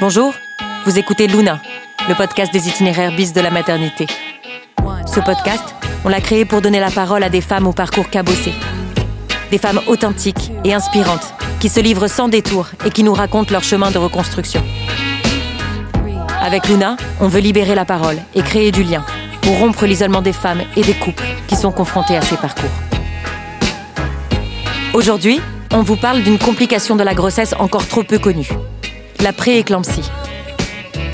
Bonjour, vous écoutez Luna, le podcast des itinéraires bis de la maternité. Ce podcast, on l'a créé pour donner la parole à des femmes au parcours cabossé. Des femmes authentiques et inspirantes qui se livrent sans détour et qui nous racontent leur chemin de reconstruction. Avec Luna, on veut libérer la parole et créer du lien pour rompre l'isolement des femmes et des couples qui sont confrontés à ces parcours. Aujourd'hui, on vous parle d'une complication de la grossesse encore trop peu connue, la prééclampsie.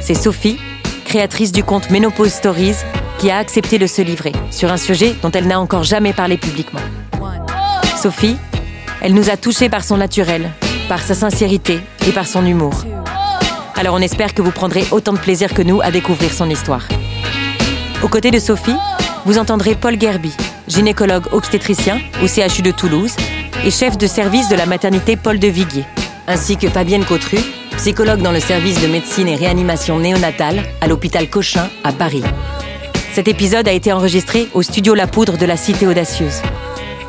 C'est Sophie, créatrice du compte Ménopause Stories, qui a accepté de se livrer sur un sujet dont elle n'a encore jamais parlé publiquement. Sophie, elle nous a touchés par son naturel, par sa sincérité et par son humour. Alors on espère que vous prendrez autant de plaisir que nous à découvrir son histoire. Aux côtés de Sophie, vous entendrez Paul Gerby, gynécologue obstétricien au CHU de Toulouse et chef de service de la maternité Paul de Viguier, ainsi que Fabienne Cautru, psychologue dans le service de médecine et réanimation néonatale à l'hôpital Cochin à Paris. Cet épisode a été enregistré au studio La Poudre de la Cité Audacieuse.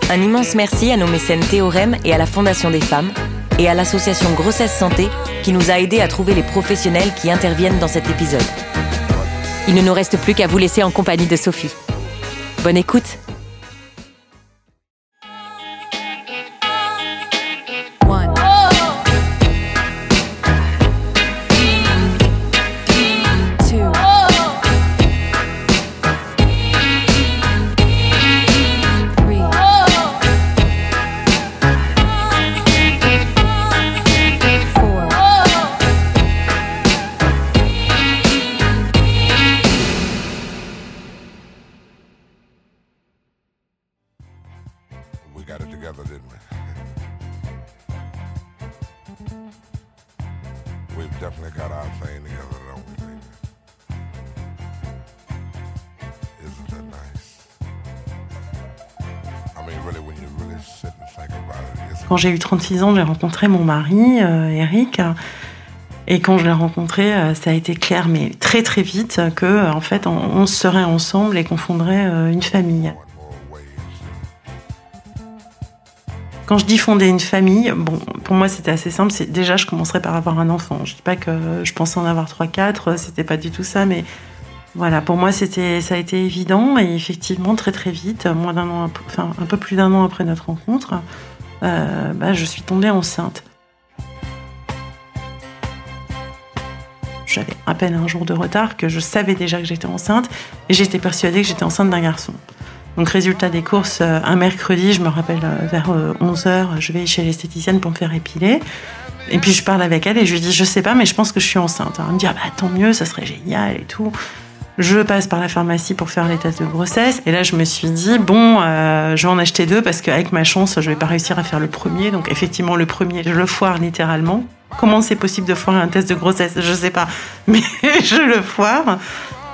Un immense merci à nos mécènes Théorème et à la Fondation des femmes et à l'association Grossesse Santé qui nous a aidés à trouver les professionnels qui interviennent dans cet épisode. Il ne nous reste plus qu'à vous laisser en compagnie de Sophie. Bonne écoute Quand j'ai eu 36 ans, j'ai rencontré mon mari, euh, Eric. Et quand je l'ai rencontré, euh, ça a été clair, mais très très vite, que euh, en fait, on, serait ensemble et qu'on fonderait une famille. Quand je dis fonder une famille, bon, pour moi c'était assez simple. C'est déjà, je commencerais par avoir un enfant. Je dis pas que je pensais en avoir trois, quatre. C'était pas du tout ça, mais voilà, pour moi c'était, ça a été évident et effectivement très très vite, moins d'un an, enfin un peu plus d'un an après notre rencontre, euh, bah, je suis tombée enceinte. J'avais à peine un jour de retard que je savais déjà que j'étais enceinte et j'étais persuadée que j'étais enceinte d'un garçon. Donc résultat des courses, euh, un mercredi, je me rappelle euh, vers 11h, je vais chez l'esthéticienne pour me faire épiler. Et puis je parle avec elle et je lui dis, je sais pas, mais je pense que je suis enceinte. Elle me dit, ah bah tant mieux, ça serait génial et tout. Je passe par la pharmacie pour faire les tests de grossesse. Et là, je me suis dit, bon, euh, je vais en acheter deux parce qu'avec ma chance, je vais pas réussir à faire le premier. Donc effectivement, le premier, je le foire littéralement. Comment c'est possible de foirer un test de grossesse? Je sais pas. Mais je le foire.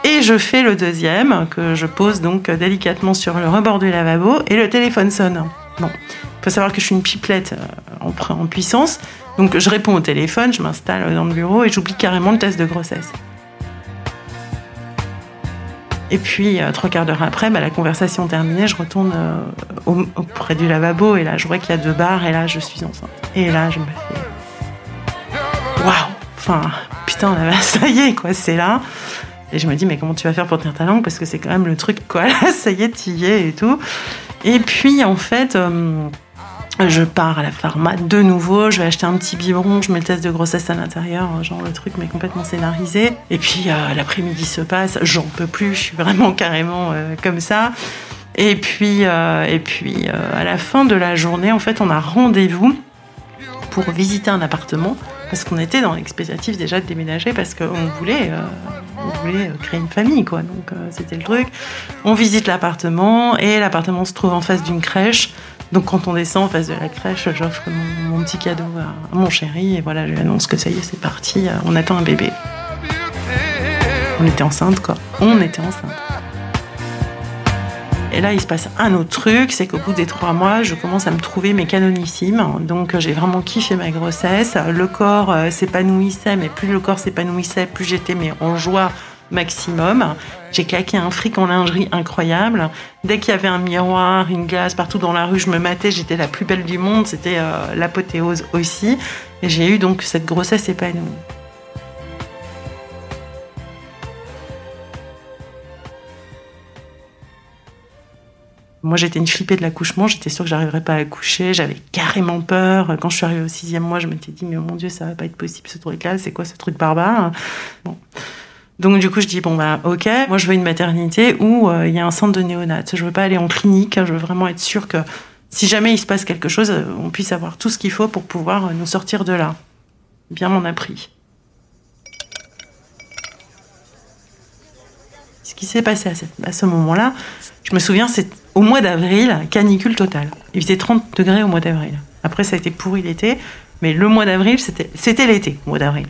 Et je fais le deuxième, que je pose donc délicatement sur le rebord du lavabo, et le téléphone sonne. Bon, il faut savoir que je suis une pipelette euh, en, puissance, donc je réponds au téléphone, je m'installe dans le bureau et j'oublie carrément le test de grossesse. Et puis, euh, trois quarts d'heure après, bah, la conversation terminée, je retourne euh, au- auprès du lavabo, et là, je vois qu'il y a deux barres, et là, je suis enceinte. Et là, je me fais... Waouh Enfin, putain, là, ça y est, quoi, c'est là. Et je me dis, mais comment tu vas faire pour tenir ta langue? Parce que c'est quand même le truc, quoi. Là, ça y est, t'y y es et tout. Et puis, en fait, euh, je pars à la pharma de nouveau. Je vais acheter un petit biberon. Je mets le test de grossesse à l'intérieur. Genre, le truc, mais complètement scénarisé. Et puis, euh, l'après-midi se passe. J'en peux plus. Je suis vraiment carrément euh, comme ça. Et puis, euh, et puis euh, à la fin de la journée, en fait, on a rendez-vous pour visiter un appartement parce qu'on était dans l'expectative déjà de déménager parce qu'on voulait, euh, on voulait euh, créer une famille quoi. Donc euh, c'était le truc. On visite l'appartement et l'appartement se trouve en face d'une crèche. Donc quand on descend en face de la crèche, j'offre mon, petit cadeau à, mon chéri et voilà, je lui annonce que ça y est, c'est parti, euh, on attend un bébé. On était enceinte quoi. On était enceinte. Et là, il se passe un autre truc, c'est qu'au bout des trois mois, je commence à me trouver mes canonissimes. Donc, euh, j'ai vraiment kiffé ma grossesse. Le corps euh, s'épanouissait, mais plus le corps s'épanouissait, plus j'étais mais en joie maximum. J'ai claqué un fric en lingerie incroyable. Dès qu'il y avait un miroir, une glace partout dans la rue, je me matais, j'étais la plus belle du monde. C'était euh, l'apothéose aussi. Et j'ai eu donc cette grossesse épanouie. Moi, j'étais une flippée de l'accouchement. J'étais sûre que j'arriverais pas à accoucher. J'avais carrément peur. Quand je suis arrivée au sixième mois, je m'étais dit, mais mon Dieu, ça va pas être possible ce truc-là. C'est quoi ce truc barbare? Bon. Donc du coup, je dis bon bah ok, moi je veux une maternité où euh, il y a un centre de néonat. Je veux pas aller en clinique. Je veux vraiment être sûre que si jamais il se passe quelque chose, euh, on puisse avoir tout ce qu'il faut pour pouvoir euh, nous sortir de là. Bien m'en a pris. Ce qui s'est passé à, à ce moment-là, je me souviens, c'est au mois d'avril, canicule totale. Il faisait 30 degrés au mois d'avril. Après, ça a été pourri l'été, mais le mois d'avril, c'était l'été, mois d'avril.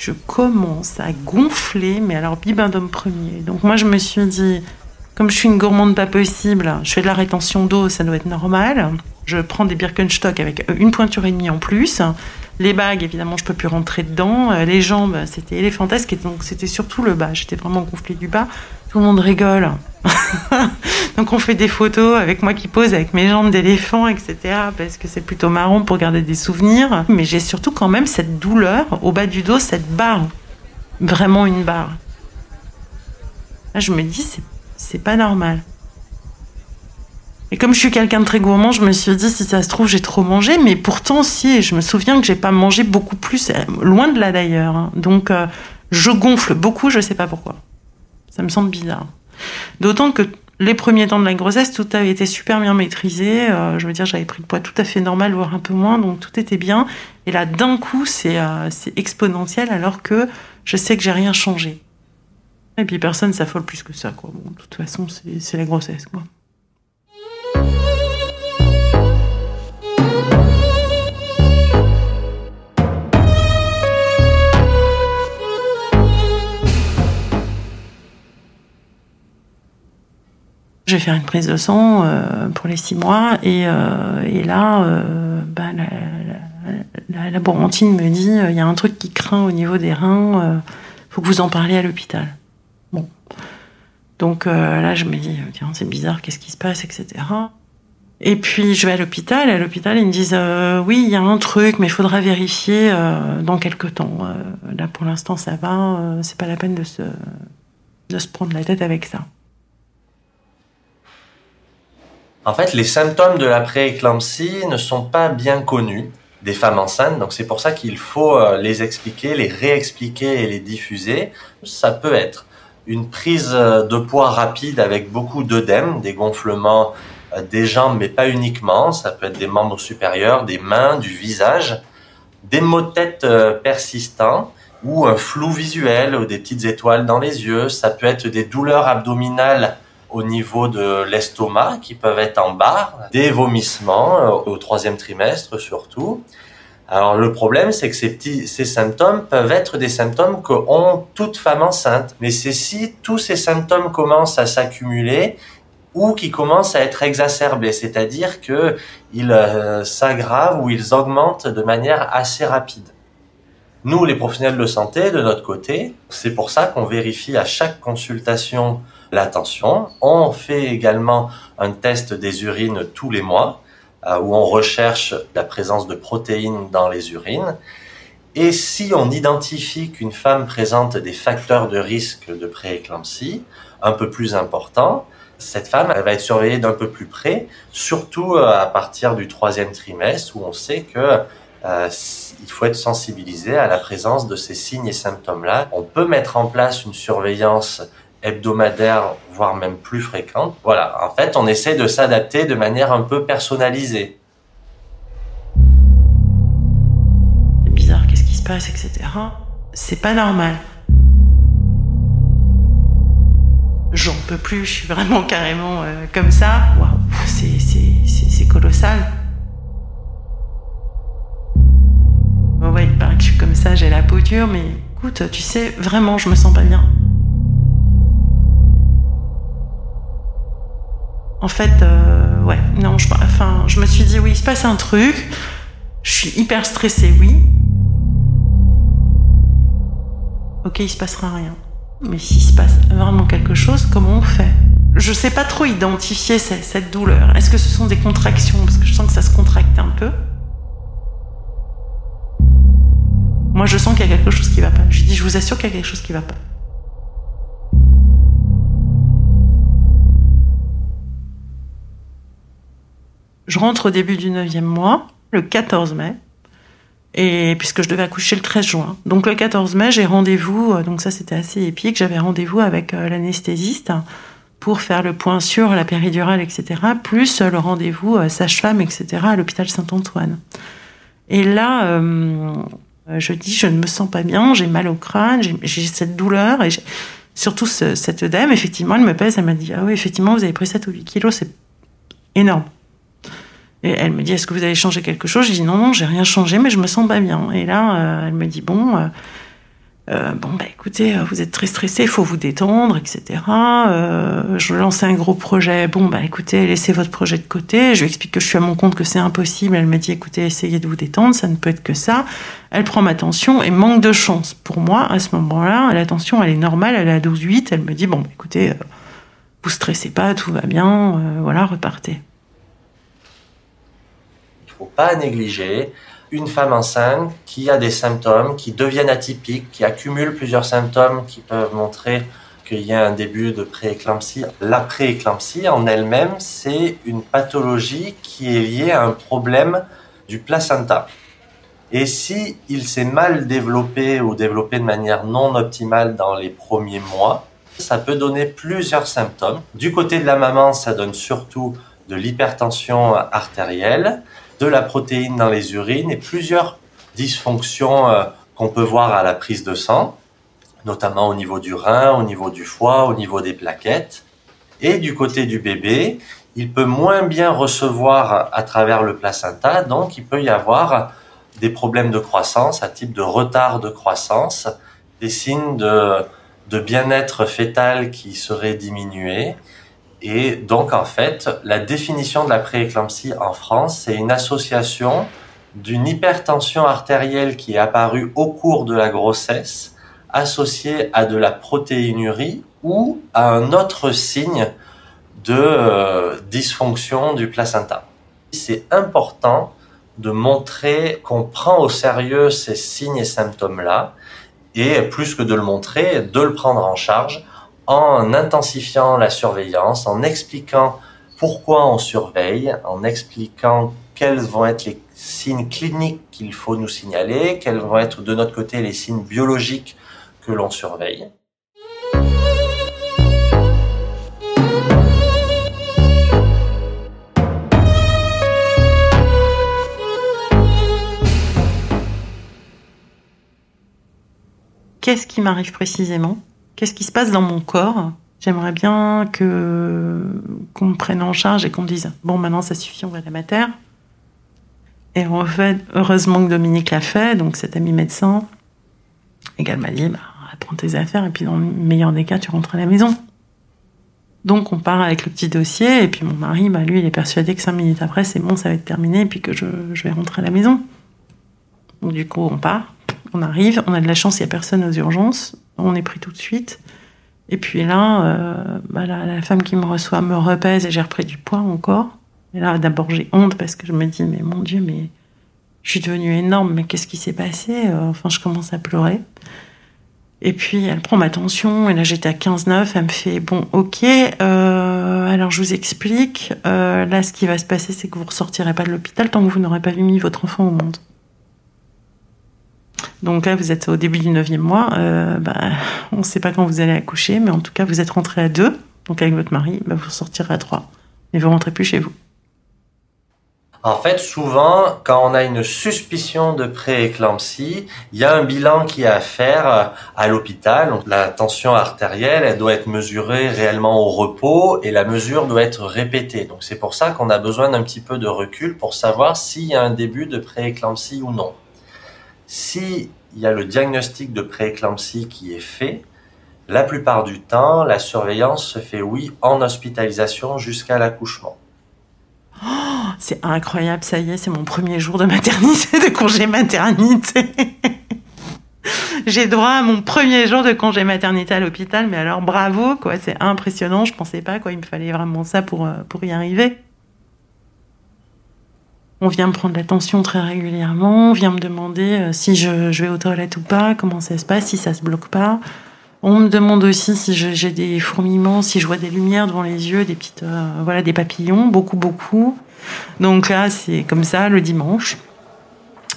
Je commence à gonfler, mais alors bibendum premier. Donc moi, je me suis dit, comme je suis une gourmande pas possible, je fais de la rétention d'eau, ça doit être normal. Je prends des Birkenstock avec euh, une pointure et demie en plus. Les bagues, évidemment, je peux plus rentrer dedans. Euh, Les jambes, c'était éléphantesque, et donc c'était surtout le bas. J'étais vraiment gonflée du bas. Tout le monde rigole. donc on fait des photos avec moi qui pose avec mes jambes d'éléphant, etc. Parce que c'est plutôt marrant pour garder des souvenirs. Mais j'ai surtout quand même cette douleur au bas du dos, cette barre. Vraiment une barre. Là, je me dis, c'est, pas normal. Et comme je suis quelqu'un de très gourmand, je me suis dit, si ça se trouve, j'ai trop mangé. Mais pourtant, si, je me souviens que j'ai pas mangé beaucoup plus, euh, loin de là d'ailleurs. hein. Donc, euh, je gonfle beaucoup, je sais pas pourquoi. Ça me semble bizarre. D'autant que les premiers temps de la grossesse, tout avait été super bien maîtrisé. Euh, je veux dire, j'avais pris le poids tout à fait normal, voire un peu moins, donc tout était bien. Et là, d'un coup, c'est euh, exponentiel, alors que je sais que j'ai rien changé. Et puis personne s'affole plus que ça, quoi. Bon, de toute façon, c'est la grossesse, quoi. Je vais faire une prise de sang euh, pour les six mois et, euh, et là, euh, bah, la, la, la laborantine me dit il y a un truc qui craint au niveau des reins, faut que vous en parliez à l'hôpital. Bon, donc là je me dis tiens c'est bizarre, qu'est-ce qui se passe, etc. Et puis je vais à l'hôpital et à l'hôpital ils me disent oui il y a un truc mais il faudra vérifier dans quelques temps. Là pour l'instant ça va, c'est pas la peine de se de se prendre la tête avec ça. En fait, les symptômes de la prééclampsie ne sont pas bien connus des femmes enceintes, donc c'est pour ça qu'il faut euh, les expliquer, les réexpliquer et les diffuser. Ça peut être une prise euh, de poids rapide avec beaucoup d'œdème, des gonflements euh, des jambes, mais pas uniquement. Ça peut être des membres supérieurs, des mains, du visage, des maux de tête persistants ou un flou visuel ou des petites étoiles dans les yeux. Ça peut être des douleurs abdominales au niveau de l'estomac qui peuvent être en barre, des vomissements euh, au troisième trimestre surtout. Alors le problème, c'est que ces petits, ces symptômes peuvent être des symptômes qu'ont toute femme enceinte. Mais c'est si tous ces symptômes commencent à s'accumuler ou qui commencent à être exacerbés, c'est-à-dire que ils euh, s'aggravent ou ils augmentent de manière assez rapide. Nous, les professionnels de santé, de notre côté, c'est pour ça qu'on vérifie à chaque consultation la tension. On fait également un test des urines tous les mois euh, où on recherche la présence de protéines dans les urines. Et si on identifie qu'une femme présente des facteurs de risque de prééclampsie un peu plus importants, cette femme va être surveillée d'un peu plus près, surtout euh, à partir du troisième trimestre où on sait que euh, il faut être sensibilisé à la présence de ces signes et symptômes-là. On peut mettre en place une surveillance hebdomadaire, voire même plus fréquente. Voilà, en fait, on essaie de s'adapter de manière un peu personnalisée. C'est bizarre, qu'est-ce qui se passe, etc. C'est pas normal. J'en peux plus, je suis vraiment carrément euh, comme ça. Waouh, c'est, colossal. Bon, ouais, il paraît que je suis comme ça, j'ai la peau dure, mais écoute, tu sais, vraiment, je me sens pas bien. En fait, euh, ouais, non, je, enfin, je me suis dit, oui, il se passe un truc. Je suis hyper stressée, oui. Ok, il se passera rien. Mais s'il se passe vraiment quelque chose, comment on fait? Je sais pas trop identifier cette, douleur. Est-ce que ce sont des contractions? Parce que je sens que ça se contracte un peu. Moi, je sens qu'il y a quelque chose qui va pas. Je dis, je vous assure qu'il y a quelque chose qui va pas. Je rentre au début du neuvième mois, le 14 mai, et puisque je devais accoucher le 13 juin. Donc le 14 mai, j'ai rendez-vous, euh, donc ça c'était assez épique, j'avais rendez-vous avec euh, l'anesthésiste pour faire le point sur la péridurale, etc., plus le rendez-vous sage-femme, etc., à l'hôpital Saint-Antoine. Et là, je dis, je ne me sens pas bien, j'ai mal au crâne, j'ai cette douleur, et surtout cette dame, effectivement, elle me pèse, elle m'a dit, ah oui, effectivement, vous avez pris 7 ou 8 kilos, c'est énorme. Et elle me dit, est-ce que vous avez changé quelque chose? Je dis, non, non, j'ai rien changé, mais je me sens pas bien. Et là, euh, elle me dit, bon, euh, euh, bon, bah écoutez, vous êtes très stressé, il faut vous détendre, etc. Euh, je lance un gros projet. Bon, bah écoutez, laissez votre projet de côté. Je lui explique que je suis à mon compte, que c'est impossible. Elle me dit, écoutez, essayez de vous détendre, ça ne peut être que ça. Elle prend ma tension et manque de chance. Pour moi, à ce moment-là, la tension, elle est normale, elle est à 12,8. Elle me dit, bon, bah, écoutez, vous stressez pas, tout va bien, voilà, repartez. Faut pas négliger une femme enceinte qui a des symptômes qui deviennent atypiques, qui accumulent plusieurs symptômes qui peuvent montrer qu'il y a un début de prééclampsie. La prééclampsie en elle-même, c'est une pathologie qui est liée à un problème du placenta. Et si il s'est mal développé ou développé de manière non optimale dans les premiers mois, ça peut donner plusieurs symptômes. Du côté de la maman, ça donne surtout de l'hypertension artérielle, de la protéine dans les urines et plusieurs dysfonctions euh, qu'on peut voir à la prise de sang, notamment au niveau du rein, au niveau du foie, au niveau des plaquettes. Et du côté du bébé, il peut moins bien recevoir à travers le placenta, donc il peut y avoir des problèmes de croissance, un type de retard de croissance, des signes de, de bien-être fœtal qui seraient diminués, et donc, en fait, la définition de la prééclampsie en France, c'est une association d'une hypertension artérielle qui est apparue au cours de la grossesse, associée à de la protéinurie ou à un autre signe de euh, dysfonction du placenta. C'est important de montrer qu'on prend au sérieux ces signes et symptômes-là, et plus que de le montrer, de le prendre en charge en intensifiant la surveillance, en expliquant pourquoi on surveille, en expliquant quels vont être les signes cliniques qu'il faut nous signaler, quels vont être de notre côté les signes biologiques que l'on surveille. Qu'est-ce qui m'arrive précisément? Qu'est-ce qui se passe dans mon corps? J'aimerais bien que qu'on me prenne en charge et qu'on me dise bon maintenant ça suffit, on va à la mater. Et en fait, heureusement que Dominique l'a fait, donc cet ami médecin, et m'a dit bah, prends tes affaires et puis dans le meilleur des cas tu rentres à la maison. Donc on part avec le petit dossier et puis mon mari, bah, lui il est persuadé que cinq minutes après c'est bon, ça va être terminé et puis que je, je vais rentrer à la maison. Donc du coup on part, on arrive, on a de la chance, il n'y a personne aux urgences on est pris tout de suite. Et puis là, euh, bah la, femme qui me reçoit me repèse et j'ai repris du poids encore. Et là, d'abord, j'ai honte parce que je me dis, mais mon Dieu, mais je suis devenue énorme, mais qu'est-ce qui s'est passé euh, Enfin, je commence à pleurer. Et puis, elle prend ma tension, et là, j'étais à 15,9. Elle me fait, bon, ok, euh, alors je vous explique. là, ce qui va se passer, c'est que vous ressortirez pas de l'hôpital tant que vous n'aurez pas mis votre enfant au monde. Donc là, vous êtes au début du neuvième mois. Euh, bah, on ne sait pas quand vous allez accoucher, mais en tout cas, vous êtes rentré à deux. Donc avec votre mari, bah, vous sortirez à trois. Mais vous rentrez plus chez vous. En fait, souvent, quand on a une suspicion de prééclampsie, il y a un bilan qui est à faire à l'hôpital. La tension artérielle, elle doit être mesurée réellement au repos et la mesure doit être répétée. Donc c'est pour ça qu'on a besoin d'un petit peu de recul pour savoir s'il y a un début de prééclampsie ou non. Si il y a le diagnostic de prééclampsie qui est fait, la plupart du temps, la surveillance se fait, oui, en hospitalisation jusqu'à l'accouchement. Oh, c'est incroyable, ça y est, c'est mon premier jour de maternité, de congé maternité. J'ai droit à mon premier jour de congé maternité à l'hôpital, mais alors bravo, quoi, c'est impressionnant, je pensais pas, quoi, il me fallait vraiment ça pour, euh, pour y arriver. On vient me prendre l'attention très régulièrement, on vient me demander euh, si je, vais aux toilettes ou pas, comment ça se passe, si ça se bloque pas. On me demande aussi si j'ai des fourmillements, si je vois des lumières devant les yeux, des petites, euh, voilà, des papillons, beaucoup, beaucoup. Donc là, c'est comme ça le dimanche.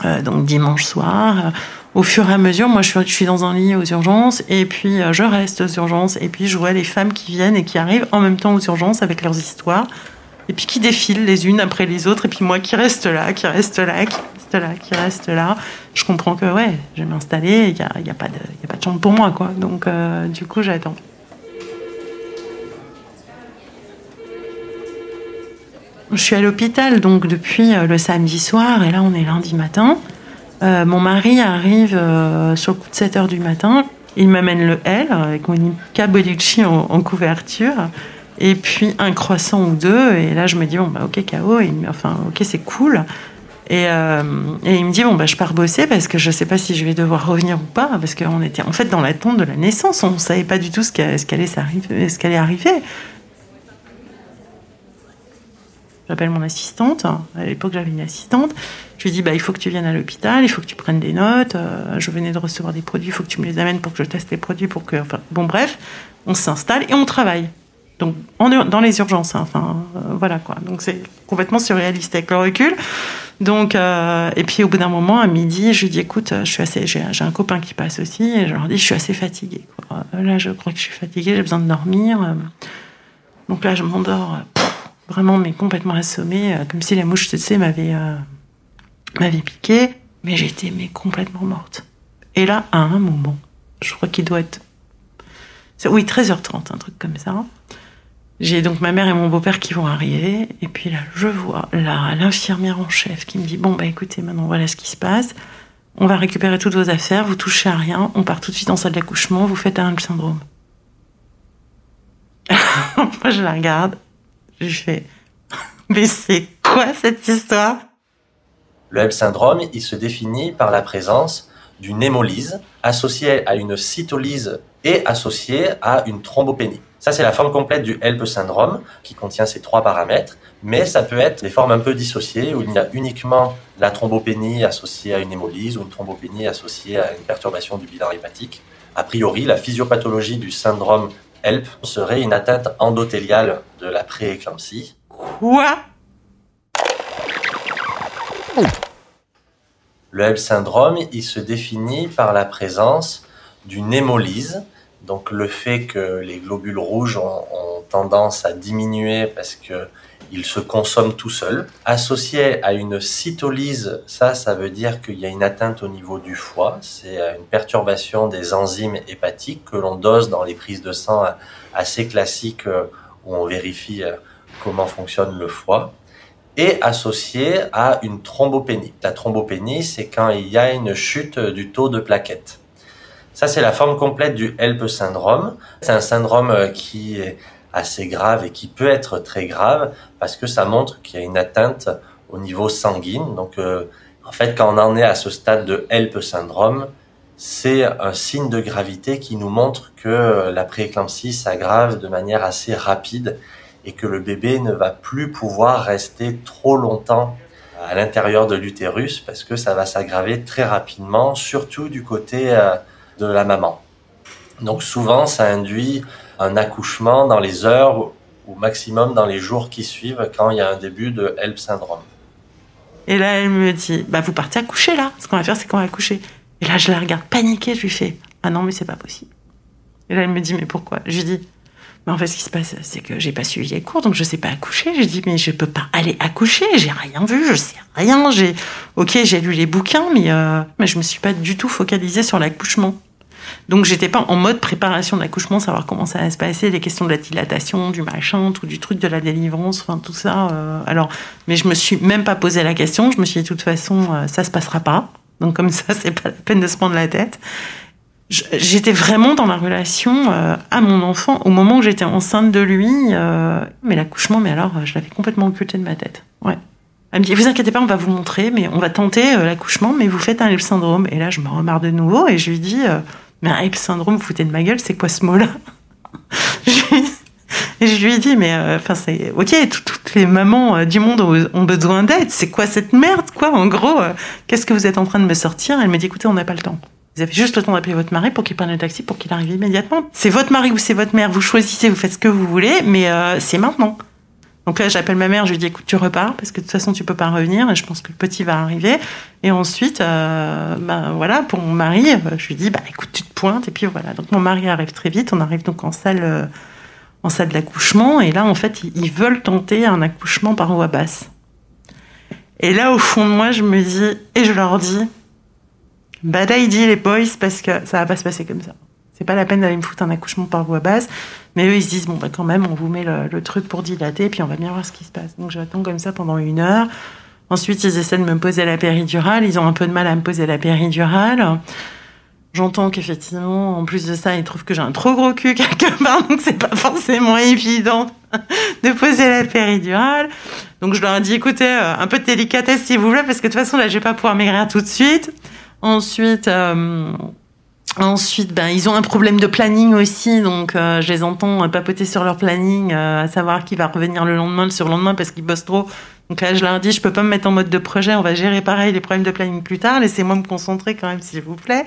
Euh, donc dimanche soir. au fur et à mesure, moi je suis, je dans un lit aux urgences et puis je reste aux urgences et puis je vois les femmes qui viennent et qui arrivent en même temps aux urgences avec leurs histoires et puis qui défilent les unes après les autres et puis moi qui reste là, qui reste là, qui reste là, qui reste là. Je comprends que ouais, je vais m'installer, il n'y a, y a, pas de- a pas de chambre pour moi quoi. Donc euh, du coup j'attends. Je suis à l'hôpital donc depuis euh, le samedi soir et là on est lundi matin. Euh, mon mari arrive sur le coup de 7 heures du matin. Il m'amène le L avec mon Bolucci en, en couverture et puis un croissant ou deux. Et là je me dis bon bah ok KO. Enfin ok c'est cool. Et, euh, et il me dit bon bah je pars bosser parce que je sais pas si je vais devoir revenir ou pas parce qu'on était en fait dans l'attente de la naissance. On savait pas du tout ce qu'allait ce ce qu'allait arriver. J'appelle mon assistante. À l'époque, j'avais une assistante. Je lui dis, bah, il faut que tu viennes à l'hôpital, il faut que tu prennes des notes. Euh, je venais de recevoir des produits, il faut que tu me les amènes pour que je teste les produits. Pour que... enfin, bon, bref, on s'installe et on travaille. Donc, dans les urgences. hein. Enfin, euh, voilà quoi. Donc, c'est complètement surréaliste avec le recul. Donc, euh, et puis au bout d'un moment, à midi, je lui dis, écoute, assez, j'ai, un copain qui passe aussi, et je leur dis, je suis assez fatiguée. Euh, Là, je crois que je suis fatiguée, j'ai besoin de dormir. Euh, Donc là, je m'endors, euh, vraiment, mais complètement assommée, euh, comme si la mouche, tu sais, m'avait, euh, piqué, mais j'étais mais complètement morte. Et là, à un moment, je crois qu'il doit être, oui, 13h30, un truc comme ça. J'ai donc ma mère et mon beau-père qui vont arriver, et puis là, je vois l'infirmière en chef qui me dit Bon, bah écoutez, maintenant voilà ce qui se passe. On va récupérer toutes vos affaires, vous touchez à rien, on part tout de suite en salle d'accouchement, vous faites un syndrome. Moi, je la regarde, je fais Mais c'est quoi cette histoire? Le HELP syndrome, il se définit par la présence d'une hémolyse associée à une cytolyse et associée à une thrombopénie. Ça, c'est la forme complète du HELP syndrome qui contient ces trois paramètres, mais ça peut être des formes un peu dissociées où il y a uniquement la thrombopénie associée à une hémolyse ou une thrombopénie associée à une perturbation du bilan hépatique. A priori, la physiopathologie du syndrome HELP serait une atteinte endothéliale de la prééclampsie Quoi? Le HELP syndrome, il se définit par la présence d'une hémolyse, donc le fait que les globules rouges ont, tendance à diminuer parce que ils se consomment tout seuls, associé à une cytolyse, ça, ça veut dire qu'il y a une atteinte au niveau du foie, c'est euh, une perturbation des enzymes hépatiques que l'on dose dans les prises de sang euh, assez classiques euh, où on vérifie comment fonctionne le foie et associé à une thrombopénie. La thrombopénie, c'est quand il y a une chute du taux de plaquettes. Ça, c'est la forme complète du HELP syndrome. C'est un syndrome euh, qui est assez grave et qui peut être très grave parce que ça montre qu'il y a une atteinte au niveau sanguine. Donc, euh, en fait, quand on en est à ce stade de HELP syndrome, c'est un signe de gravité qui nous montre que euh, la prééclampsie s'aggrave de manière assez rapide et que le bébé ne va plus pouvoir rester trop longtemps à l'intérieur de l'utérus parce que ça va s'aggraver très rapidement, surtout du côté de la maman. Donc souvent, ça induit un accouchement dans les heures ou maximum dans les jours qui suivent quand il y a un début de HELP syndrome. Et là, elle me dit Bah, vous partez accoucher là. Ce qu'on va faire, c'est qu'on va accoucher. Et là, je la regarde paniquée. Je lui fais Ah non, mais c'est pas possible. Et là, elle me dit Mais pourquoi? Je lui dis Mais en fait, ce qui se passe, c'est que j'ai pas suivi les cours, donc je sais pas accoucher. Je lui dis Mais je peux pas aller accoucher. J'ai rien vu, je sais rien. J'ai Ok, j'ai lu les bouquins, mais, euh, mais je me suis pas du tout focalisée sur l'accouchement. Donc j'étais pas en mode préparation de l'accouchement, savoir comment ça va se passer, les questions de la dilatation, du machin, tout du truc de la délivrance, enfin tout ça. euh, alors, mais je me suis même pas posé la question. Je me suis dit de toute façon, euh, ça se passera pas. Donc comme ça, c'est pas la peine de se prendre la tête. J'étais vraiment dans la relation euh, à mon enfant au moment où j'étais enceinte de lui. euh, mais l'accouchement, mais alors, euh, je l'avais complètement occulté de ma tête. Ouais. Elle me dit, vous inquiétez pas, on va vous montrer, mais on va tenter l'accouchement, mais vous faites un HELP syndrome. Et là, je me remarre de nouveau et je lui dis, mais un HELP syndrome, vous foutez de ma gueule, c'est quoi ce mot-là? Et je lui ai dit, mais enfin, c'est ok, tout- toutes les mamans du monde ont, besoin d'aide. C'est quoi cette merde, quoi En gros, qu'est-ce que vous êtes en train de me sortir? Elle me dit, écoutez, on n'a pas le temps. Vous avez juste le temps d'appeler votre mari pour qu'il prenne le taxi pour qu'il arrive immédiatement. C'est votre mari ou c'est votre mère, vous choisissez, vous faites ce que vous voulez, mais euh, c'est maintenant. Donc là, j'appelle ma mère, je lui dis écoute, tu repars parce que de toute façon, tu peux pas revenir et je pense que le petit va arriver. Et ensuite, euh, bah, voilà, pour mon mari, euh, je lui dis bah écoute, tu te pointes et puis voilà. Donc mon mari arrive très vite, on arrive donc en salle, en salle d'accouchement et là, en fait, ils veulent tenter un accouchement par voie basse. Et là, au fond de moi, je me dis et je leur dis bad idea les boys parce que ça va pas se passer comme ça. C'est pas la peine d'aller me foutre un accouchement par voie basse. Mais eux, ils se disent, bon, bah, quand même, on vous met le, le truc pour dilater, puis on va bien voir ce qui se passe. Donc, j'attends comme ça pendant une heure. Ensuite, ils essaient de me poser la péridurale. Ils ont un peu de mal à me poser la péridurale. J'entends qu'effectivement, en plus de ça, ils trouvent que j'ai un trop gros cul quelque part, donc c'est pas forcément évident de poser la péridurale. Donc je leur ai dit, écoutez, euh, un peu de délicatesse s'il vous plaît, parce que de toute façon, là, je vais pas pouvoir maigrir tout de suite. Ensuite, euh, Ensuite, ben, ils ont un problème de planning aussi, donc euh, je les entends papoter sur leur planning, euh, à savoir qui va revenir le lendemain, le surlendemain, parce qu'ils bossent trop. Donc là, je leur dis, je peux pas me mettre en mode de projet, on va gérer pareil les problèmes de planning plus tard, laissez-moi me concentrer quand même, s'il vous plaît.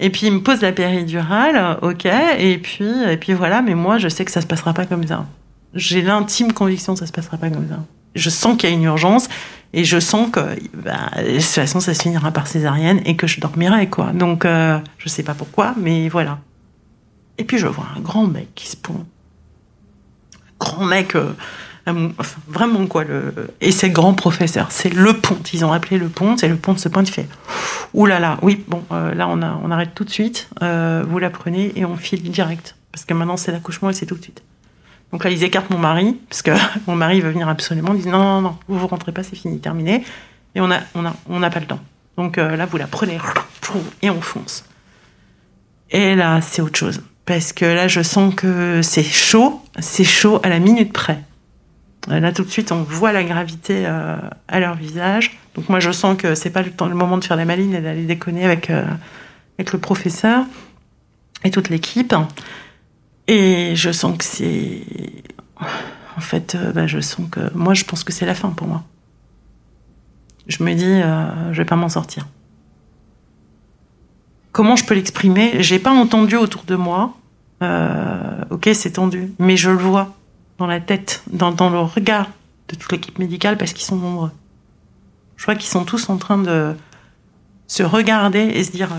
Et puis, ils me posent la péridurale, ok, et puis, et puis voilà, mais moi, je sais que ça se passera pas comme ça. J'ai l'intime conviction que ça se passera pas comme ça. Je sens qu'il y a une urgence, et je sens que bah, de toute façon ça se finira par césarienne et que je dormirai quoi. Donc euh, je sais pas pourquoi, mais voilà. Et puis je vois un grand mec qui se pointe. Un grand mec, euh, vraiment quoi. Le... Et c'est grand professeur, c'est le pont. Ils ont appelé le pont, et le pont se pointe, il fait Ouh là là, oui, bon, euh, là on, on arrête tout de suite, euh, vous la prenez et on file direct. Parce que maintenant c'est l'accouchement et c'est tout de suite. Donc là, ils écartent mon mari, parce que mon mari veut venir absolument. Ils disent non, non, non, vous vous rentrez pas, c'est fini, terminé. Et on n'a on a, on pas le temps. Donc euh, là, vous la prenez et on fonce. Et là, c'est autre chose. Parce que là, je sens que c'est chaud, c'est chaud à la minute près. Là, tout de suite, on voit la gravité euh, à leur visage. Donc moi, je sens que c'est pas le, temps, le moment de faire la maline et d'aller déconner avec, euh, avec le professeur et toute l'équipe. Et je sens que c'est. En fait, euh, bah, je sens que. Moi, je pense que c'est la fin pour moi. Je me dis, euh, je vais pas m'en sortir. Comment je peux l'exprimer? J'ai pas entendu autour de moi. Euh, ok, c'est tendu, mais je le vois dans la tête, dans, le regard de toute l'équipe médicale parce qu'ils sont nombreux. Je vois qu'ils sont tous en train de se regarder et se dire,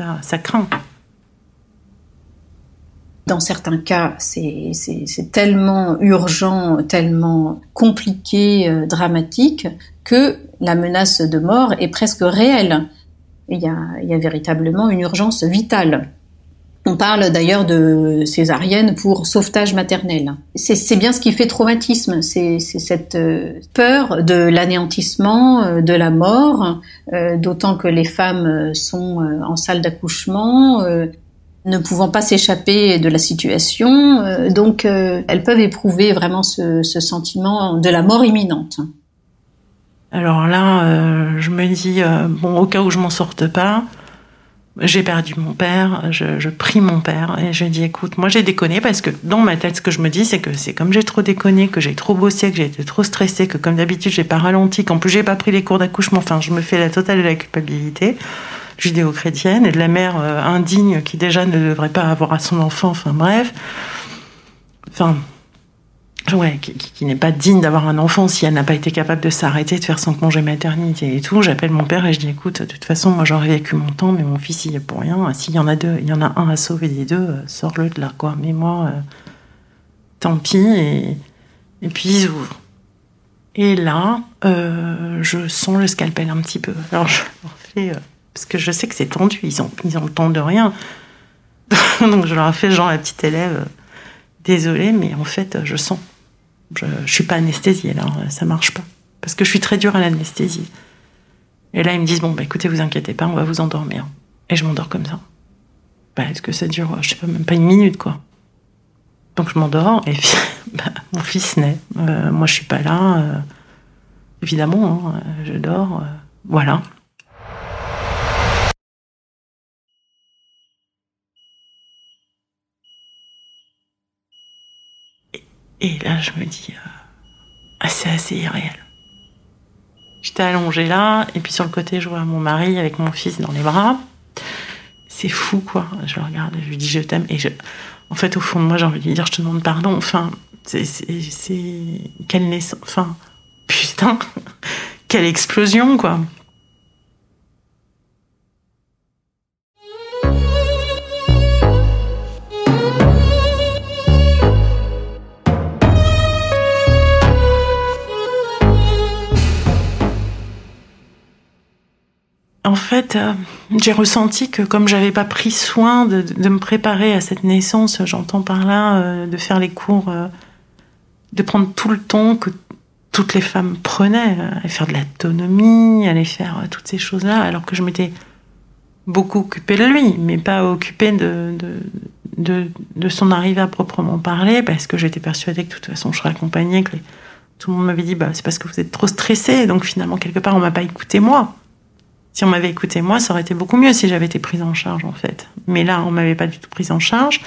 euh, ça craint. Dans certains cas, c'est tellement urgent, tellement compliqué, euh, dramatique, que la menace de mort est presque réelle. Il y a, il y a véritablement une urgence vitale. On parle d'ailleurs de césarienne pour sauvetage maternel. C'est bien ce qui fait traumatisme, c'est cette euh, peur de l'anéantissement, euh, de la mort, d'autant que les femmes sont en salle d'accouchement, ne pouvant pas s'échapper de la situation, donc elles peuvent éprouver vraiment ce, ce, sentiment de la mort imminente. Alors là, je me dis, bon, au cas où je m'en sorte pas, j'ai perdu mon père, je, je, prie mon père et je dis écoute, moi j'ai déconné parce que dans ma tête ce que je me dis c'est que c'est comme j'ai trop déconné, que j'ai trop bossé, que j'ai été trop stressée, que comme d'habitude j'ai pas ralenti, qu'en plus j'ai pas pris les cours d'accouchement, enfin je me fais la totale de la culpabilité judéo-chrétienne et de la mère euh, indigne qui déjà ne devrait pas avoir à son enfant, enfin bref. Enfin, ouais, qui, n'est pas digne d'avoir un enfant si elle n'a pas été capable de s'arrêter, de faire son congé maternité et tout. J'appelle mon père et je dis écoute, de toute façon, moi j'aurais vécu mon temps, mais mon fils il est pour rien. S'il y en a deux, il y en a un à sauver des deux, euh, sors-le de là, quoi. Mais moi, euh, tant pis. Et, et puis ils ouvrent. Et là, euh, je sens le scalpel un petit peu. Alors je leur fais, parce que je sais que c'est tendu, ils ont, ils ont le temps de rien. Donc je leur fais genre la petite élève, euh, désolée, mais en fait, je sens. Je, je suis pas anesthésiée là, ça marche pas. Parce que je suis très dure à l'anesthésie. Et là, ils me disent, bon, bah écoutez, vous inquiétez pas, on va vous endormir. Et je m'endors comme ça. Bah, est-ce que ça dure, je sais pas, même pas une minute, quoi. Donc je m'endors, et puis bah, mon fils naît. Euh, moi, je suis pas là. Euh, évidemment, hein, je dors. Euh, voilà. Et là, je me dis, euh, ah, c'est assez irréel. J'étais allongée là, et puis sur le côté, je vois mon mari avec mon fils dans les bras. c'est fou, quoi. Je le regarde, je lui dis je t'aime. Et je, en fait, au fond de moi, j'ai envie de lui dire je te demande pardon. Enfin, c'est, quelle naissance. Enfin, putain, quelle explosion, quoi. En fait, euh, j'ai ressenti que comme j'avais pas pris soin de, me préparer à cette naissance, j'entends par là euh, de faire les cours, euh, de prendre tout le temps que toutes les femmes prenaient, aller faire de l'autonomie, aller faire toutes ces choses-là, alors que je m'étais beaucoup occupée de lui, mais pas occupée de, de son arrivée à proprement parler, parce que j'étais persuadée que de toute façon je serais accompagnée, que tout le monde m'avait dit bah, c'est parce que vous êtes trop stressée, donc finalement quelque part on m'a pas écouté moi. Si on m'avait écouté moi, ça aurait été beaucoup mieux si j'avais été prise en charge en fait. Mais là, on m'avait pas du tout prise en charge.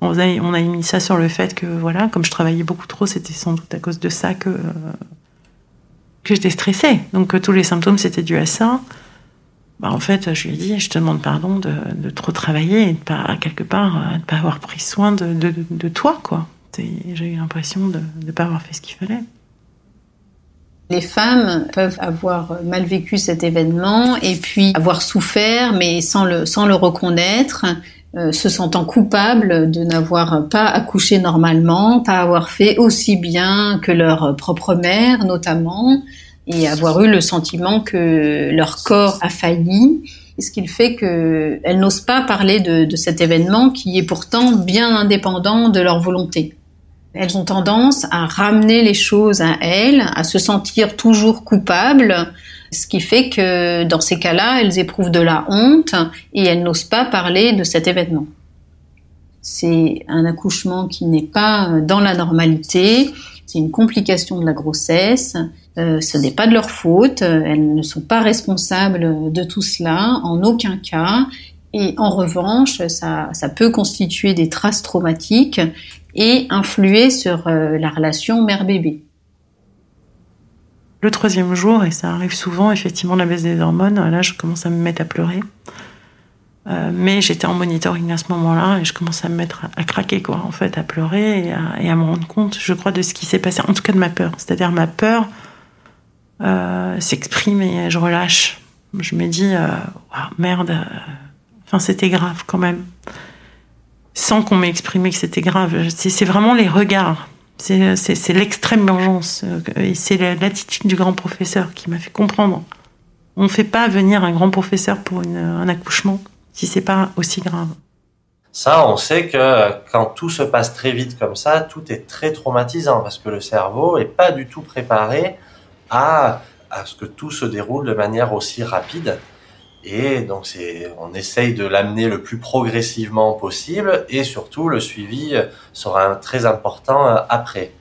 On a, mis ça sur le fait que voilà, comme je travaillais beaucoup trop, c'était sans doute à cause de ça que que j'étais stressée. Donc que tous les symptômes c'était dû à ça. Bah, en fait, je lui ai dit, je te demande pardon de, de trop travailler et de pas quelque part de pas avoir pris soin de, de, de toi quoi. J'ai eu l'impression de ne pas avoir fait ce qu'il fallait. Les femmes peuvent avoir mal vécu cet événement et puis avoir souffert, mais sans le, sans le reconnaître, euh, se sentant coupables de n'avoir pas accouché normalement, pas avoir fait aussi bien que leur propre mère notamment, et avoir eu le sentiment que leur corps a failli. Ce qui fait qu'elles n'osent pas parler de, de cet événement qui est pourtant bien indépendant de leur volonté. Elles ont tendance à ramener les choses à elles, à se sentir toujours coupables, ce qui fait que dans ces cas-là, elles éprouvent de la honte et elles n'osent pas parler de cet événement. C'est un accouchement qui n'est pas dans la normalité, c'est une complication de la grossesse, euh, ce n'est pas de leur faute, elles ne sont pas responsables de tout cela en aucun cas. Et en revanche, ça peut constituer des traces traumatiques et influer sur euh, la relation mère-bébé. Le troisième jour, et ça arrive souvent, effectivement, la baisse des hormones, là, je commence à me mettre à pleurer. Euh, mais j'étais en monitoring à ce moment-là et je commence à me mettre à, craquer, quoi, en fait, à pleurer et à, me rendre compte, je crois, de ce qui s'est passé, en tout cas de ma peur. C'est-à-dire ma peur euh, s'exprime et je relâche. Je me dis, euh, merde, enfin, c'était grave quand même sans qu'on m'ait exprimé que c'était grave. C'est vraiment les regards. C'est l'extrême urgence. Et c'est l'attitude du grand professeur qui m'a fait comprendre. On ne fait pas venir un grand professeur pour un accouchement si c'est pas aussi grave. Ça, on sait que quand tout se passe très vite comme ça, tout est très traumatisant parce que le cerveau est pas du tout préparé à ce que tout se déroule de manière aussi rapide. Et donc on essaye de l'amener le plus progressivement possible et surtout le suivi sera très important euh, après.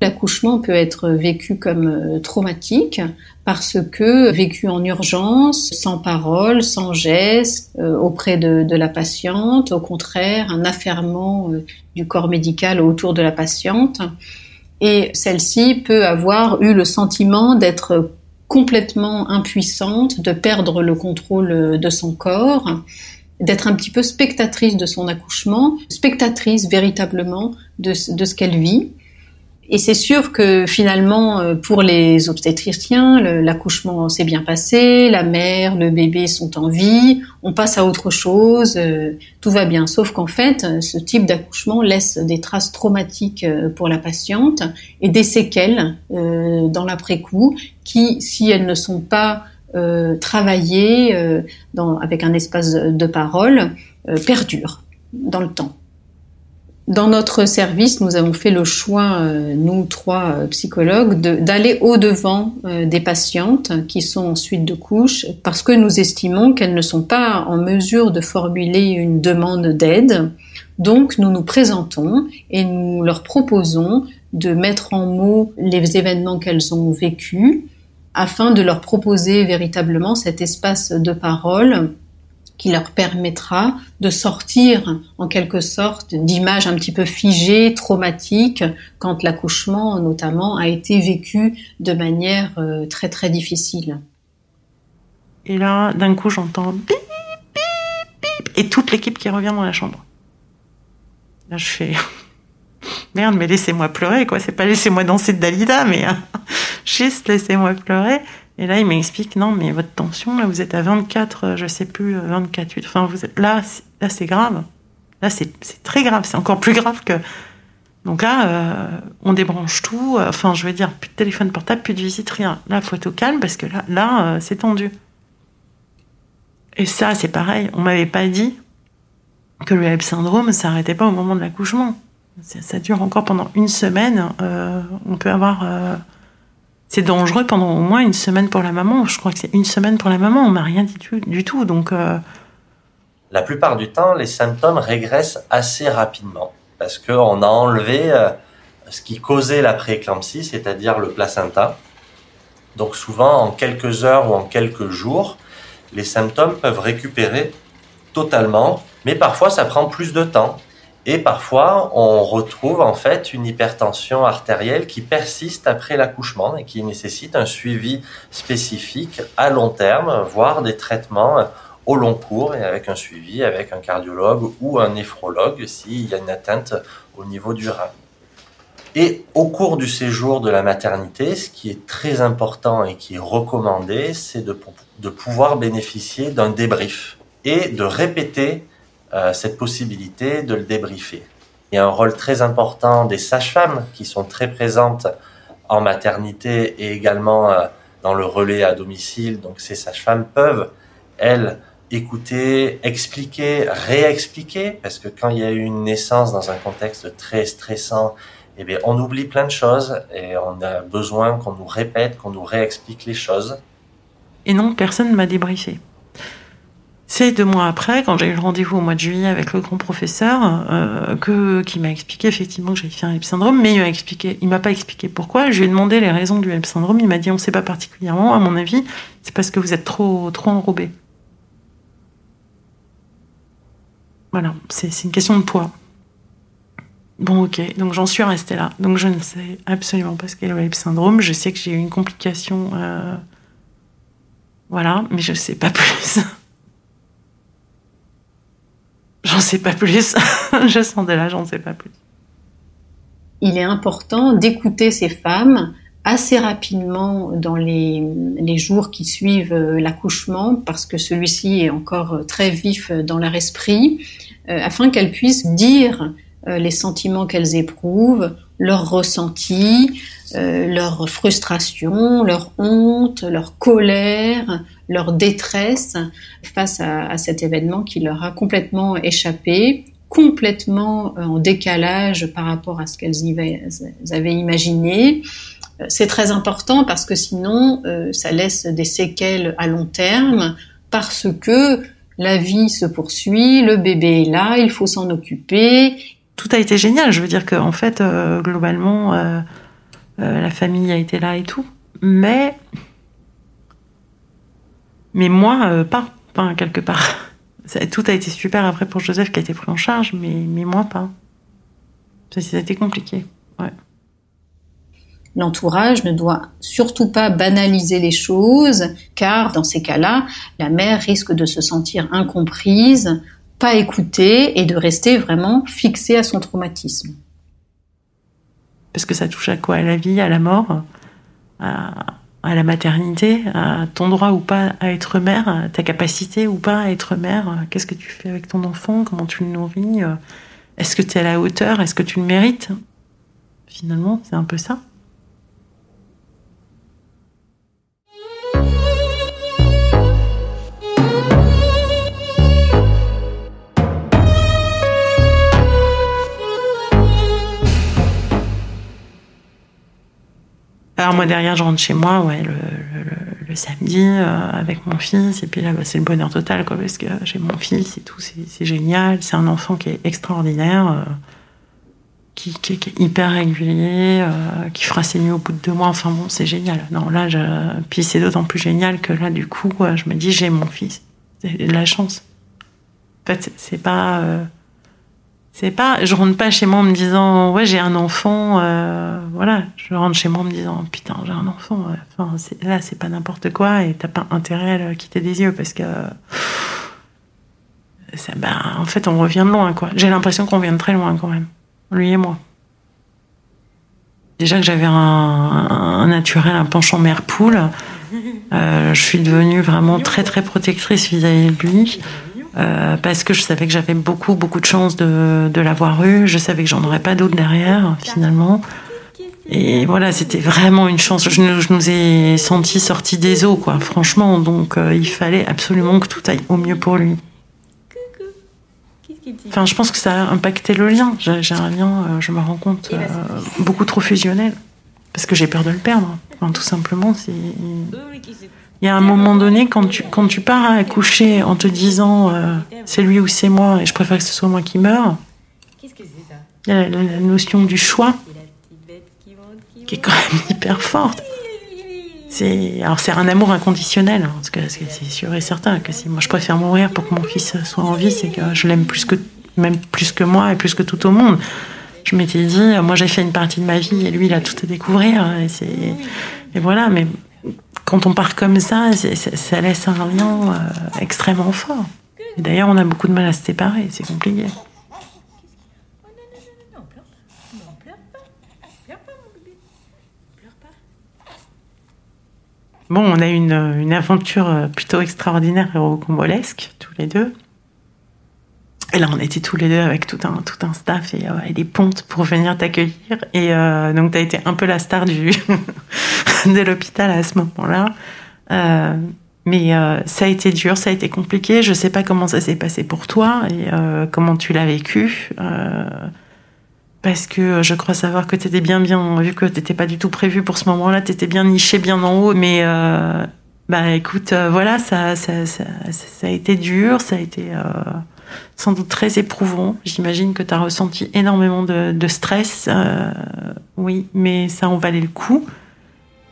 L'accouchement peut être vécu comme euh, traumatique parce que vécu en urgence, sans parole, sans geste, euh, auprès de, de, la patiente, au contraire, un affairement du corps médical autour de la patiente. Et celle-ci peut avoir eu le sentiment d'être complètement impuissante, de perdre le contrôle de son corps, d'être un petit peu spectatrice de son accouchement, spectatrice véritablement de, de ce qu'elle vit. Et c'est sûr que finalement, euh, pour les obstétriciens, l'accouchement s'est bien passé, la mère, le bébé sont en vie, on passe à autre chose, euh, tout va bien. Sauf qu'en fait, ce type d'accouchement laisse des traces traumatiques euh, pour la patiente et des séquelles dans l'après-coup qui, si elles ne sont pas travaillées avec un espace de parole, perdurent dans le temps. Dans notre service, nous avons fait le choix, euh, nous trois euh, psychologues, d'aller au-devant euh, des patientes qui sont en suite de couche parce que nous estimons qu'elles ne sont pas en mesure de formuler une demande d'aide. Donc nous nous présentons et nous leur proposons de mettre en mots les événements qu'elles ont vécus afin de leur proposer véritablement cet espace de parole qui leur permettra de sortir en quelque sorte d'images un petit peu figées, traumatiques, quand l'accouchement notamment a été vécu de manière euh, très très difficile. Et là, d'un coup, j'entends bip, bip, bip. et toute l'équipe qui revient dans la chambre. Là, je fais merde, mais laissez-moi pleurer, quoi. C'est pas laissez-moi danser de Dalida, mais juste laissez-moi pleurer. Et là, il m'explique non, mais votre tension, là, vous êtes à 24, je sais plus, 24, 8. Enfin, vous êtes là, là, c'est grave. Là, c'est très grave. C'est encore plus grave que. Donc là, euh, on débranche tout. Enfin, je veux dire, plus de téléphone portable, plus de visite, rien. Là, faut être au calme parce que là, là, euh, c'est tendu. Et ça, c'est pareil. On m'avait pas dit que le HELP syndrome, ça n'arrêtait pas au moment de l'accouchement. Ça, dure encore pendant une semaine. Euh, on peut avoir. Euh, c'est dangereux pendant au moins une semaine pour la maman. Je crois que c'est une semaine pour la maman. On m'a rien dit du, tout. Donc. Euh, la plupart du temps, les symptômes régressent assez rapidement parce qu'on a enlevé ce qui causait la prééclampsie, c'est-à-dire le placenta. Donc souvent, en quelques heures ou en quelques jours, les symptômes peuvent récupérer totalement, mais parfois ça prend plus de temps. Et parfois, on retrouve en fait une hypertension artérielle qui persiste après l'accouchement et qui nécessite un suivi spécifique à long terme, voire des traitements au long cours et avec un suivi avec un cardiologue ou un néphrologue s'il y a une atteinte au niveau du rein. Et au cours du séjour de la maternité, ce qui est très important et qui est recommandé, c'est de, de pouvoir bénéficier d'un débrief et de répéter euh, cette possibilité de le débriefer. Il y a un rôle très important des sages-femmes qui sont très présentes en maternité et également euh, dans le relais à domicile. Donc ces sages-femmes peuvent, elles, écouter, expliquer, réexpliquer, parce que quand il y a eu une naissance dans un contexte très stressant, eh bien, on oublie plein de choses et on a besoin qu'on nous répète, qu'on nous réexplique les choses. Et non, personne ne m'a débriefé. C'est deux mois après, quand j'ai eu le rendez-vous au mois de juillet avec le grand professeur, euh, que, qui m'a expliqué effectivement que j'avais fait un HEP syndrome, mais il m'a expliqué, il m'a pas expliqué pourquoi. Je lui ai demandé les raisons du HEP syndrome. Il m'a dit on ne sait pas particulièrement. À mon avis, c'est parce que vous êtes trop trop enrobé. Voilà, c'est une question de poids. Bon, ok, donc j'en suis restée là. Donc je ne sais absolument pas ce qu'est le syndrome. Je sais que j'ai eu une complication. Euh, voilà, mais je ne sais pas plus. J'en sais pas plus. je de là, j'en sais pas plus. Il est important d'écouter ces femmes assez rapidement dans les, jours qui suivent euh, l'accouchement, parce que celui-ci est encore très vif dans leur esprit, euh, afin qu'elles puissent dire euh, les sentiments qu'elles éprouvent, leurs ressentis, euh, leur frustration, leur honte, leur colère, leur détresse face à, cet événement qui leur a complètement échappé, complètement euh, en décalage par rapport à ce qu'elles avaient imaginé. C'est très important parce que sinon, ça laisse des séquelles à long terme parce que la vie se poursuit, le bébé est là, il faut s'en occuper, tout a été génial. Je veux dire qu'en fait, euh, globalement, euh, euh, la famille a été là et tout. Mais. Moi, pas. Enfin, quelque part. tout a été super après pour Joseph qui a été pris en charge, mais, moi, pas. Ça, a été compliqué. L'entourage ne doit surtout pas banaliser les choses, car dans ces cas-là, la mère risque de se sentir incomprise, pas écouter et de rester vraiment fixé à son traumatisme. Parce que ça touche à quoi? À la vie, à la mort, à, la maternité, à ton droit ou pas à être mère, à ta capacité ou pas à être mère? Qu'est-ce que tu fais avec ton enfant? Comment tu le nourris? Est-ce que tu es à la hauteur? Est-ce que tu le mérites? Finalement, c'est un peu ça. Alors moi derrière, je rentre chez moi, ouais, le, samedi euh, avec mon fils, et puis là, bah, c'est le bonheur total, quoi, parce que j'ai mon fils et tout, c'est génial. C'est un enfant qui est extraordinaire, euh, qui, est hyper régulier, euh, qui fera ses nuits au bout de deux mois. Enfin bon, c'est génial. Non, là, puis c'est d'autant plus génial que là, du coup, je me dis, j'ai mon fils. C'est de la chance. En fait, c'est pas c'est pas, je rentre pas chez moi en me disant ouais j'ai un enfant, euh, voilà, je rentre chez moi en me disant putain j'ai un enfant. Enfin là c'est pas n'importe quoi et t'as pas intérêt à le quitter des yeux parce que ça- bah, en fait, on revient de loin, quoi. J'ai l'impression qu'on vient de très loin, quand même. Lui et moi. Déjà que j'avais un, naturel, un penchant mère-poule. Euh, je suis devenue vraiment très, très protectrice vis-à-vis de lui. Euh, parce que je savais que j'avais beaucoup, beaucoup de chance de, de l'avoir eu. Je savais que j'en aurais pas d'autres derrière, finalement. Et voilà, c'était vraiment une chance. Je, nous- je nous ai sentis sortis des eaux, quoi, franchement. Donc, euh, il fallait absolument que tout aille au mieux pour lui. Enfin, je pense que ça a impacté le lien. J'ai un lien, euh, je me rends compte, beaucoup trop fusionnel. Parce que j'ai peur de le perdre. Enfin, tout simplement, c'est. Il y a un moment donné, quand tu, quand tu pars à accoucher en te disant euh, c'est lui ou c'est moi, et je préfère que ce soit moi qui meure, il y a la, notion du choix qui est quand même hyper forte. C'est alors c'est un amour inconditionnel, hein, parce que c'est sûr et certain que si moi je préfère mourir pour que mon fils soit en vie, c'est que je l'aime plus que même plus que moi et plus que tout au monde. Je m'étais dit, moi j'ai fait une partie de ma vie et lui il a tout à découvrir et voilà. Mais quand on part comme ça, ça laisse un lien euh, extrêmement fort. D'ailleurs, on a beaucoup de mal à se séparer, c'est compliqué. Bon, on a une, une aventure euh, plutôt extraordinaire et rocambolesque, tous les deux. Et là, on était tous les deux avec tout un, tout un staff et, euh, des pontes pour venir t'accueillir. Et euh, donc, tu as été un peu la star du de l'hôpital à ce moment-là. Euh, mais ça a été dur, ça a été compliqué. Je sais pas comment ça s'est passé pour toi et comment tu l'as vécu. Parce que je crois savoir que tu étais bien, bien, vu que tu pas du tout prévu pour ce moment-là, tu étais bien niché, bien en haut. Mais bah écoute, voilà, ça, ça, ça, a été dur, ça a été sans doute très éprouvant. J'imagine que tu as ressenti énormément de, stress. euh, oui, mais ça en valait le coup.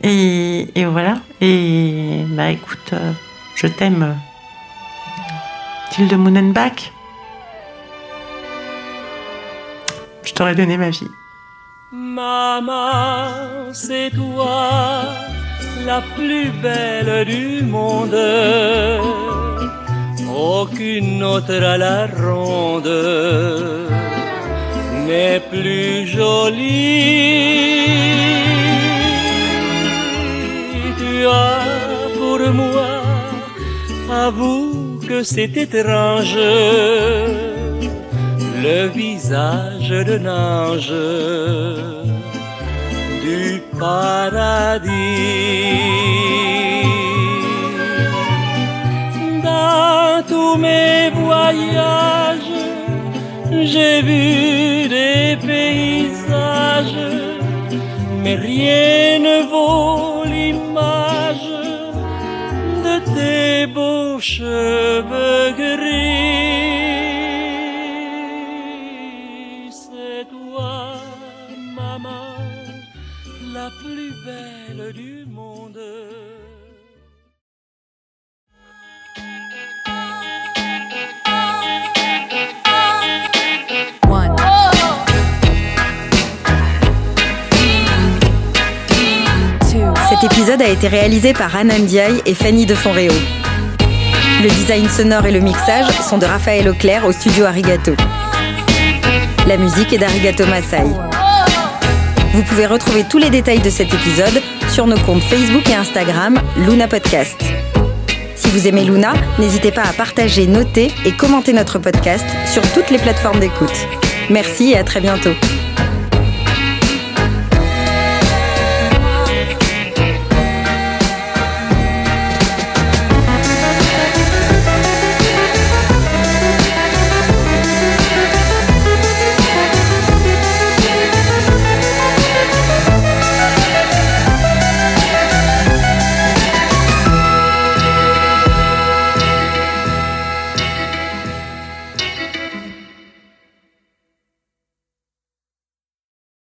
Et, et voilà. Et bah écoute, euh, je t'aime. Tilde Moonenbach. Je t'aurais donné ma vie. Maman, c'est toi la plus belle du monde. Aucune autre à la ronde n'est plus jolie. Tu as pour moi, avoue que c'est étrange le visage d'un ange du paradis. Dans tous mes voyages, j'ai vu des paysages, mais rien ne vaut l'image de tes beaux cheveux gris. C'est toi, maman, la plus belle du monde. Cet épisode a été réalisé par Anna et Fanny de Fonréo. Le design sonore et le mixage sont de Raphaël Auclair au studio Arigato. La musique est d'Arigato Masai. Vous pouvez retrouver tous les détails de cet épisode sur nos comptes Facebook et Instagram Luna Podcast. Si vous aimez Luna, n'hésitez pas à partager, noter et commenter notre podcast sur toutes les plateformes d'écoute. Merci et à très bientôt.